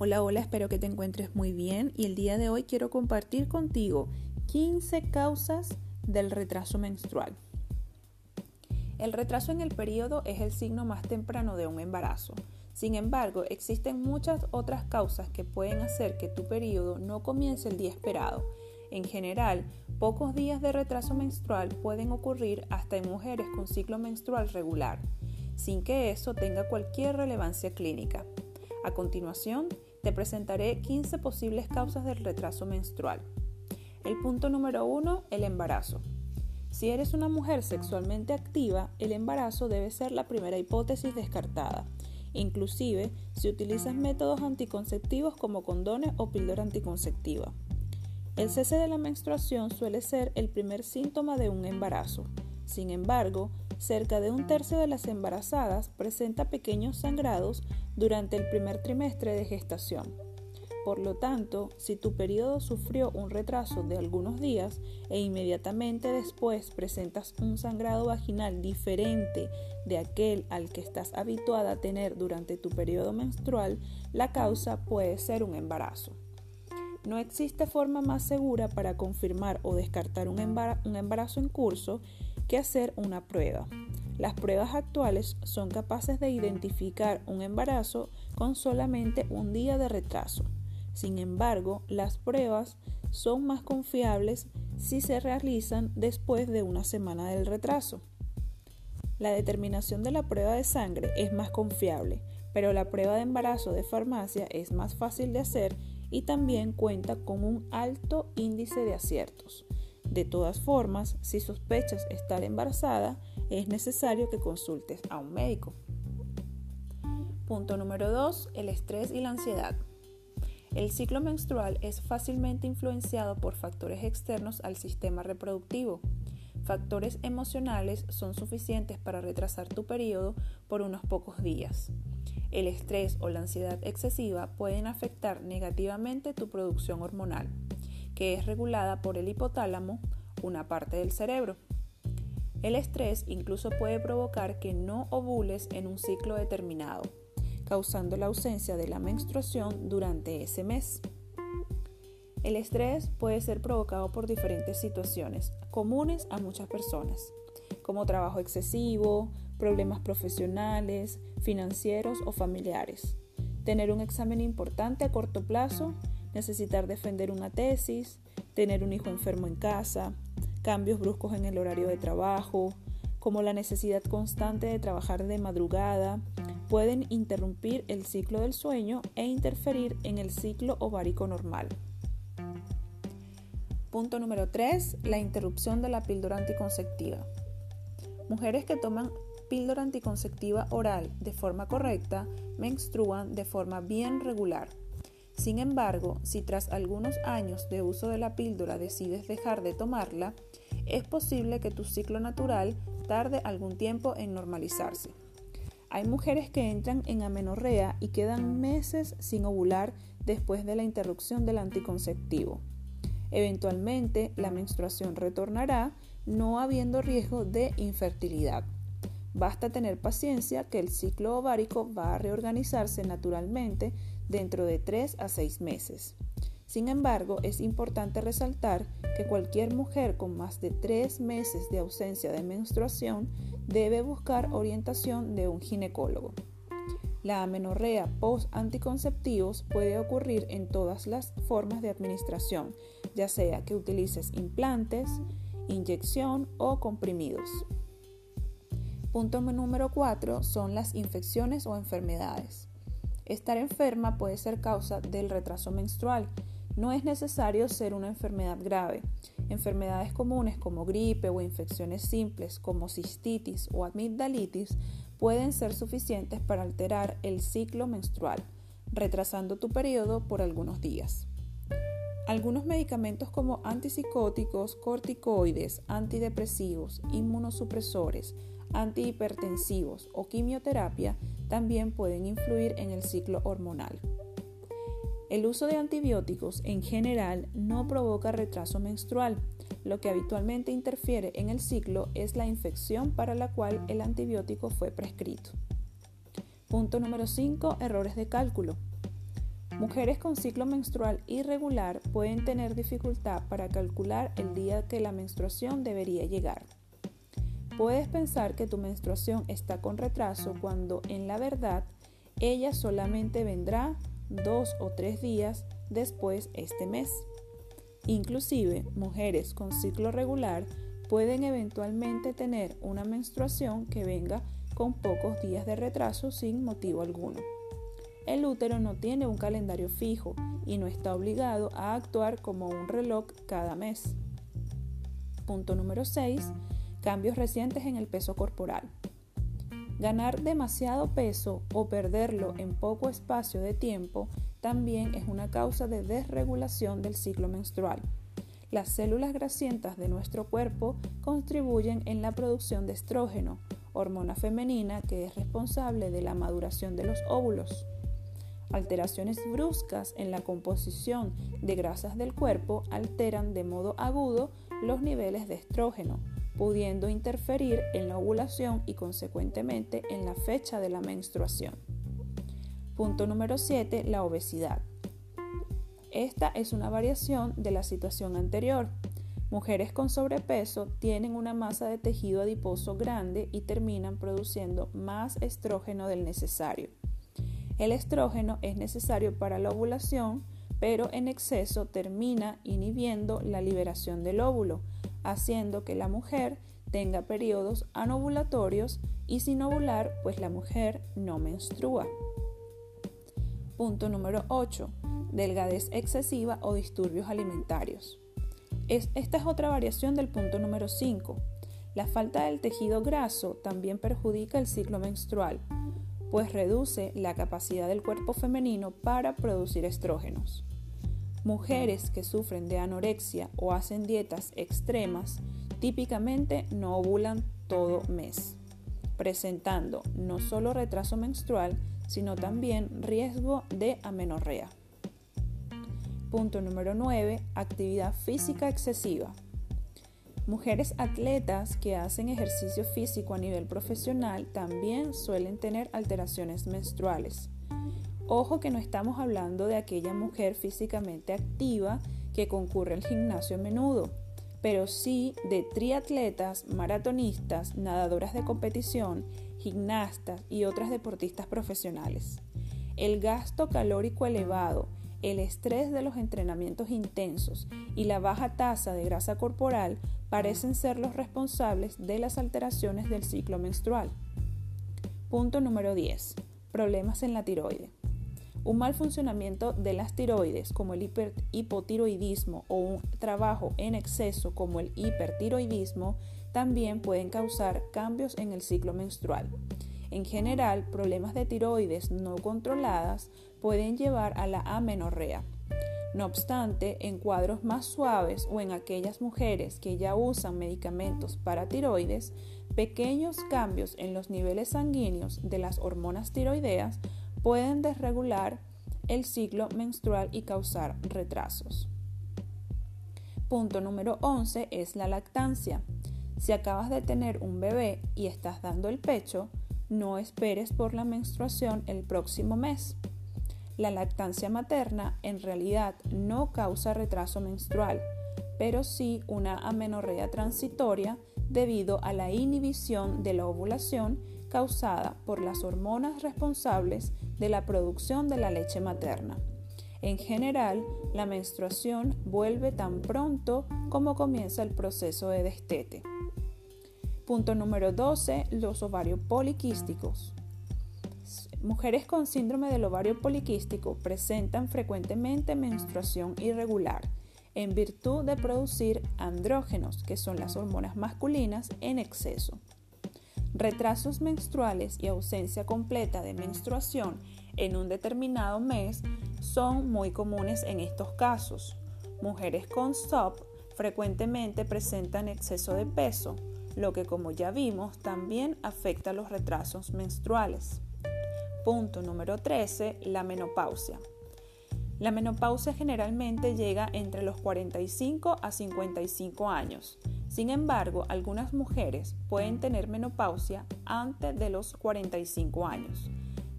Hola, hola, espero que te encuentres muy bien y el día de hoy quiero compartir contigo 15 causas del retraso menstrual. El retraso en el periodo es el signo más temprano de un embarazo. Sin embargo, existen muchas otras causas que pueden hacer que tu periodo no comience el día esperado. En general, pocos días de retraso menstrual pueden ocurrir hasta en mujeres con ciclo menstrual regular, sin que eso tenga cualquier relevancia clínica. A continuación, te presentaré 15 posibles causas del retraso menstrual. El punto número 1, el embarazo. Si eres una mujer sexualmente activa, el embarazo debe ser la primera hipótesis descartada, inclusive si utilizas métodos anticonceptivos como condones o píldora anticonceptiva. El cese de la menstruación suele ser el primer síntoma de un embarazo. Sin embargo, cerca de un tercio de las embarazadas presenta pequeños sangrados durante el primer trimestre de gestación. Por lo tanto, si tu periodo sufrió un retraso de algunos días e inmediatamente después presentas un sangrado vaginal diferente de aquel al que estás habituada a tener durante tu periodo menstrual, la causa puede ser un embarazo. No existe forma más segura para confirmar o descartar un embarazo en curso que hacer una prueba. Las pruebas actuales son capaces de identificar un embarazo con solamente un día de retraso. Sin embargo, las pruebas son más confiables si se realizan después de una semana del retraso. La determinación de la prueba de sangre es más confiable, pero la prueba de embarazo de farmacia es más fácil de hacer y también cuenta con un alto índice de aciertos. De todas formas, si sospechas estar embarazada, es necesario que consultes a un médico. Punto número 2. El estrés y la ansiedad. El ciclo menstrual es fácilmente influenciado por factores externos al sistema reproductivo. Factores emocionales son suficientes para retrasar tu periodo por unos pocos días. El estrés o la ansiedad excesiva pueden afectar negativamente tu producción hormonal, que es regulada por el hipotálamo, una parte del cerebro. El estrés incluso puede provocar que no ovules en un ciclo determinado, causando la ausencia de la menstruación durante ese mes. El estrés puede ser provocado por diferentes situaciones comunes a muchas personas, como trabajo excesivo, problemas profesionales, financieros o familiares, tener un examen importante a corto plazo, necesitar defender una tesis, tener un hijo enfermo en casa, cambios bruscos en el horario de trabajo, como la necesidad constante de trabajar de madrugada, pueden interrumpir el ciclo del sueño e interferir en el ciclo ovárico normal. Punto número 3. La interrupción de la píldora anticonceptiva. Mujeres que toman píldora anticonceptiva oral de forma correcta menstruan de forma bien regular. Sin embargo, si tras algunos años de uso de la píldora decides dejar de tomarla, es posible que tu ciclo natural tarde algún tiempo en normalizarse. Hay mujeres que entran en amenorrea y quedan meses sin ovular después de la interrupción del anticonceptivo. Eventualmente, la menstruación retornará, no habiendo riesgo de infertilidad. Basta tener paciencia que el ciclo ovárico va a reorganizarse naturalmente dentro de 3 a 6 meses. Sin embargo, es importante resaltar que cualquier mujer con más de 3 meses de ausencia de menstruación debe buscar orientación de un ginecólogo. La amenorrea post-anticonceptivos puede ocurrir en todas las formas de administración, ya sea que utilices implantes, inyección o comprimidos. Punto número 4 son las infecciones o enfermedades. Estar enferma puede ser causa del retraso menstrual. No es necesario ser una enfermedad grave. Enfermedades comunes como gripe o infecciones simples como cistitis o amigdalitis pueden ser suficientes para alterar el ciclo menstrual, retrasando tu periodo por algunos días. Algunos medicamentos como antipsicóticos, corticoides, antidepresivos, inmunosupresores, antihipertensivos o quimioterapia también pueden influir en el ciclo hormonal. El uso de antibióticos en general no provoca retraso menstrual. Lo que habitualmente interfiere en el ciclo es la infección para la cual el antibiótico fue prescrito. Punto número 5. Errores de cálculo. Mujeres con ciclo menstrual irregular pueden tener dificultad para calcular el día que la menstruación debería llegar. Puedes pensar que tu menstruación está con retraso cuando en la verdad ella solamente vendrá dos o tres días después este mes. Inclusive, mujeres con ciclo regular pueden eventualmente tener una menstruación que venga con pocos días de retraso sin motivo alguno. El útero no tiene un calendario fijo y no está obligado a actuar como un reloj cada mes. Punto número 6. Cambios recientes en el peso corporal. Ganar demasiado peso o perderlo en poco espacio de tiempo también es una causa de desregulación del ciclo menstrual. Las células grasientas de nuestro cuerpo contribuyen en la producción de estrógeno, hormona femenina que es responsable de la maduración de los óvulos. Alteraciones bruscas en la composición de grasas del cuerpo alteran de modo agudo los niveles de estrógeno, pudiendo interferir en la ovulación y consecuentemente en la fecha de la menstruación. Punto número 7. La obesidad. Esta es una variación de la situación anterior. Mujeres con sobrepeso tienen una masa de tejido adiposo grande y terminan produciendo más estrógeno del necesario. El estrógeno es necesario para la ovulación, pero en exceso termina inhibiendo la liberación del óvulo, haciendo que la mujer tenga periodos anovulatorios y sin ovular, pues la mujer no menstrua. Punto número 8. Delgadez excesiva o disturbios alimentarios. esta es otra variación del punto número 5. La falta del tejido graso también perjudica el ciclo menstrual, pues reduce la capacidad del cuerpo femenino para producir estrógenos. Mujeres que sufren de anorexia o hacen dietas extremas típicamente no ovulan todo mes, presentando no solo retraso menstrual, sino también riesgo de amenorrea. Punto número 9. Actividad física excesiva. Mujeres atletas que hacen ejercicio físico a nivel profesional también suelen tener alteraciones menstruales. Ojo que no estamos hablando de aquella mujer físicamente activa que concurre al gimnasio a menudo, pero sí de triatletas, maratonistas, nadadoras de competición, gimnastas y otras deportistas profesionales. El gasto calórico elevado el estrés de los entrenamientos intensos y la baja tasa de grasa corporal parecen ser los responsables de las alteraciones del ciclo menstrual. Punto número 10. Problemas en la tiroide. Un mal funcionamiento de las tiroides como el hipotiroidismo o un trabajo en exceso como el hipertiroidismo también pueden causar cambios en el ciclo menstrual. En general, problemas de tiroides no controladas pueden llevar a la amenorrea. No obstante, en cuadros más suaves o en aquellas mujeres que ya usan medicamentos para tiroides, pequeños cambios en los niveles sanguíneos de las hormonas tiroideas pueden desregular el ciclo menstrual y causar retrasos. Punto número 11 es la lactancia. Si acabas de tener un bebé y estás dando el pecho, no esperes por la menstruación el próximo mes. La lactancia materna en realidad no causa retraso menstrual, pero sí una amenorrea transitoria debido a la inhibición de la ovulación causada por las hormonas responsables de la producción de la leche materna. En general, la menstruación vuelve tan pronto como comienza el proceso de destete. Punto número 12. Los ovarios poliquísticos. Mujeres con síndrome del ovario poliquístico presentan frecuentemente menstruación irregular en virtud de producir andrógenos, que son las hormonas masculinas, en exceso. Retrasos menstruales y ausencia completa de menstruación en un determinado mes son muy comunes en estos casos. Mujeres con SOP frecuentemente presentan exceso de peso, lo que como ya vimos también afecta los retrasos menstruales. Punto número 13, la menopausia. La menopausia generalmente llega entre los 45 a 55 años. Sin embargo, algunas mujeres pueden tener menopausia antes de los 45 años.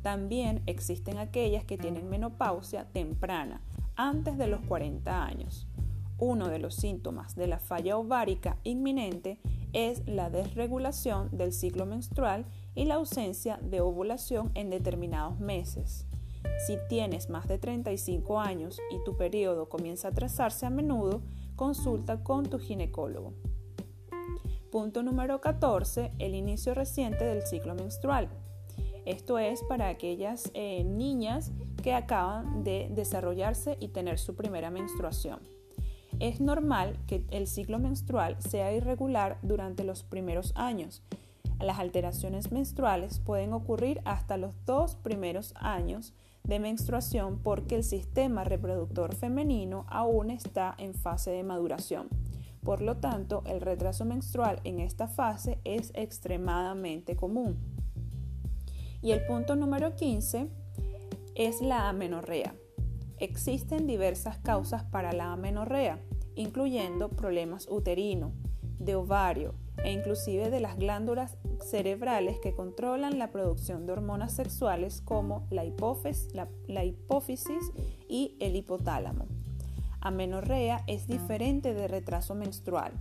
También existen aquellas que tienen menopausia temprana, antes de los 40 años. Uno de los síntomas de la falla ovárica inminente es la desregulación del ciclo menstrual y la ausencia de ovulación en determinados meses. Si tienes más de 35 años y tu periodo comienza a trazarse a menudo, consulta con tu ginecólogo. Punto número 14. El inicio reciente del ciclo menstrual. Esto es para aquellas eh, niñas que acaban de desarrollarse y tener su primera menstruación. Es normal que el ciclo menstrual sea irregular durante los primeros años. Las alteraciones menstruales pueden ocurrir hasta los dos primeros años de menstruación porque el sistema reproductor femenino aún está en fase de maduración. Por lo tanto, el retraso menstrual en esta fase es extremadamente común. Y el punto número 15 es la amenorrea. Existen diversas causas para la amenorrea, incluyendo problemas uterinos, de ovario e inclusive de las glándulas cerebrales que controlan la producción de hormonas sexuales como la, hipófisis, la hipófisis y el hipotálamo. Amenorrea es diferente de retraso menstrual.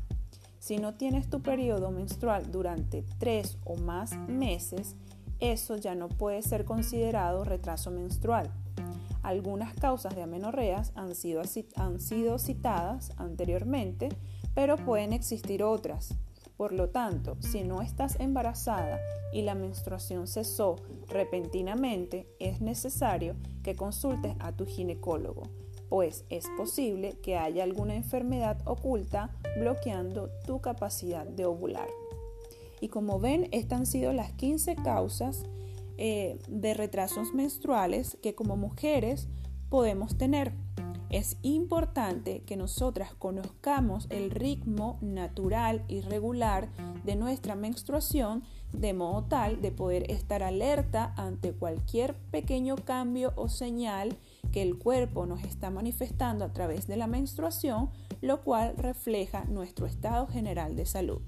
Si no tienes tu periodo menstrual durante tres o más meses, eso ya no puede ser considerado retraso menstrual. Algunas causas de amenorreas han sido, han sido citadas anteriormente, pero pueden existir otras. Por lo tanto, si no estás embarazada y la menstruación cesó repentinamente, es necesario que consultes a tu ginecólogo, pues es posible que haya alguna enfermedad oculta bloqueando tu capacidad de ovular. Y como ven, estas han sido las 15 causas eh, de retrasos menstruales que como mujeres podemos tener. Es importante que nosotras conozcamos el ritmo natural y regular de nuestra menstruación de modo tal de poder estar alerta ante cualquier pequeño cambio o señal que el cuerpo nos está manifestando a través de la menstruación, lo cual refleja nuestro estado general de salud.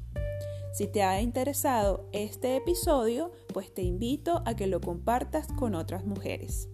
Si te ha interesado este episodio, pues te invito a que lo compartas con otras mujeres.